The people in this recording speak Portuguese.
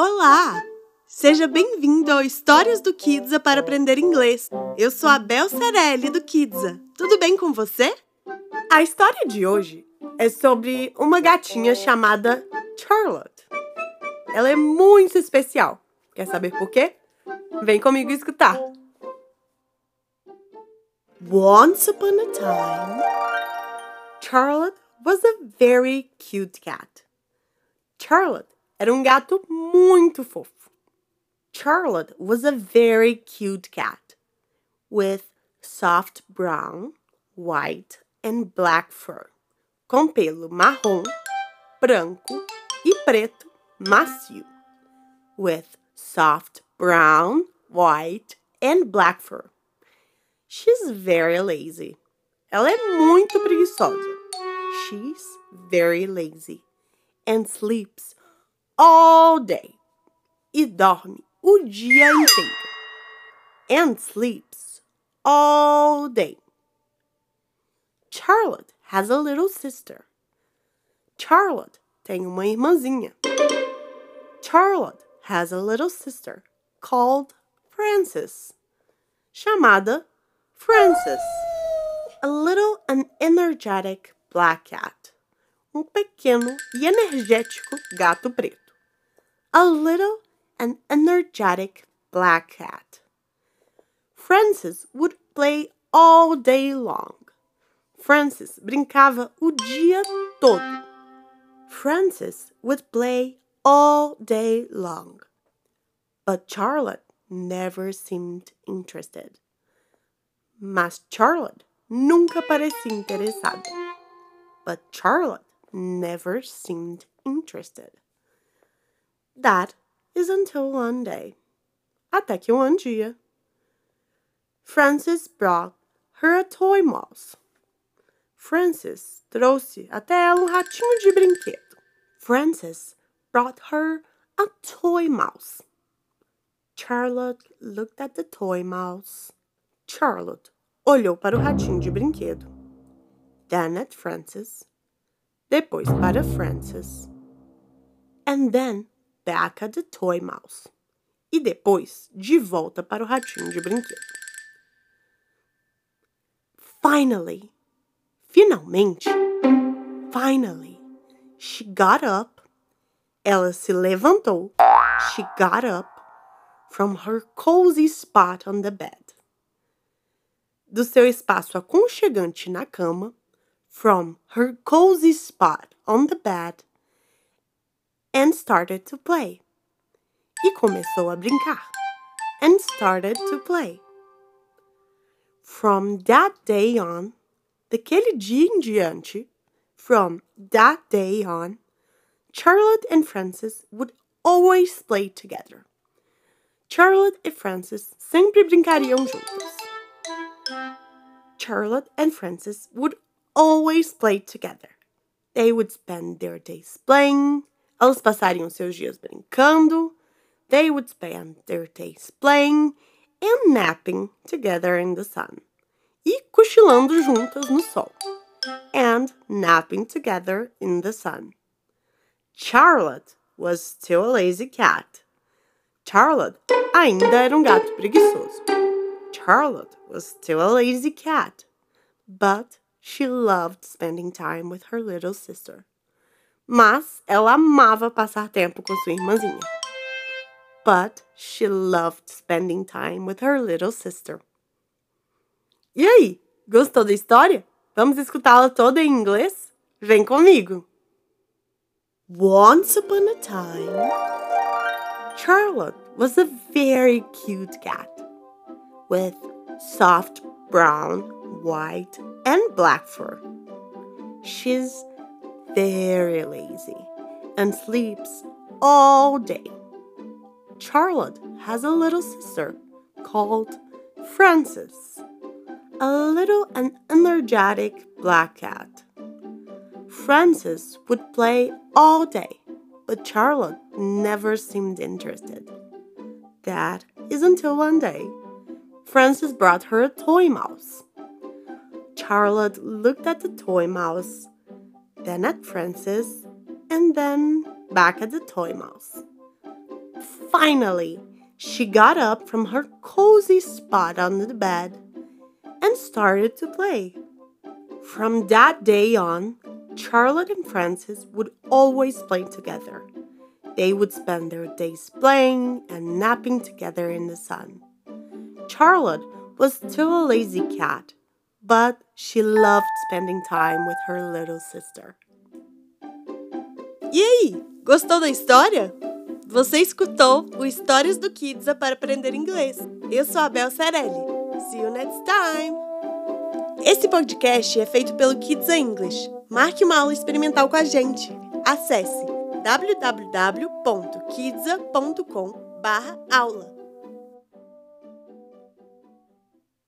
Olá! Seja bem-vindo ao Histórias do Kidsa para aprender inglês. Eu sou a Bel Cerelli do Kidsa. Tudo bem com você? A história de hoje é sobre uma gatinha chamada Charlotte. Ela é muito especial. Quer saber por quê? Vem comigo escutar. Once upon a time, Charlotte was a very cute cat. Charlotte era um gato muito fofo. Charlotte was a very cute cat with soft brown, white and black fur, com pelo marrom, branco e preto macio, with soft brown, white and black fur. She's very lazy. Ela é muito preguiçosa. She's very lazy and sleeps all day. E dorme o dia inteiro. And sleeps all day. Charlotte has a little sister. Charlotte tem uma irmãzinha. Charlotte has a little sister called Frances, chamada Frances, a little and energetic black cat, um pequeno e energético gato preto. A little and energetic black cat. Frances would play all day long. Frances brincava o dia todo. Frances would play all day long. But Charlotte never seemed interested. Mas Charlotte nunca parecia interessada. But Charlotte never seemed interested. That is until one day. Até que um dia. Frances brought her a toy mouse. Frances trouxe até ela um ratinho de brinquedo. Frances brought her a toy mouse. Charlotte looked at the toy mouse. Charlotte olhou para o ratinho de brinquedo. Then at Frances. Depois para Frances. And then back at the toy mouse. E depois de volta para o ratinho de brinquedo. Finally, finalmente, finally, she got up. Ela se levantou. She got up from her cozy spot on the bed. Do seu espaço aconchegante na cama, from her cozy spot on the bed, and started to play. E começou a brincar. And started to play. From that day on, daquele dia em diante, from that day on, Charlotte and Frances would always play together. Charlotte e Frances sempre brincariam juntas. Charlotte and Frances would always play together. They would spend their days playing. Elas passariam seus dias brincando. They would spend their days playing and napping together in the sun. E cochilando juntas no sol. And napping together in the sun. Charlotte was still a lazy cat. Charlotte ainda era um gato preguiçoso. Charlotte was still a lazy cat, but she loved spending time with her little sister. Mas ela amava passar tempo com sua irmãzinha. But she loved spending time with her little sister. E aí, gostou da história? Vamos escutá-la toda em inglês? Vem comigo! Once upon a time, Charlotte was a very cute cat with soft brown, white, and black fur. She's very lazy and sleeps all day. Charlotte has a little sister called Frances, a little and energetic black cat. Frances would play all day, but Charlotte never seemed interested. That is until one day, Frances brought her a toy mouse. Charlotte looked at the toy mouse, then at Frances, and then back at the toy mouse. Finally, she got up from her cozy spot under the bed and started to play. From that day on, Charlotte and Francis would always play together. They would spend their days playing and napping together in the sun. Charlotte was still a lazy cat, but she loved spending time with her little sister. E aí, gostou da história? Você escutou o Histórias do Kidsa para aprender inglês. Eu sou a Bel Cerelli. See you next time! Esse podcast é feito pelo Kids English. Marque uma aula experimental com a gente. Acesse www.kidsa.com/aula.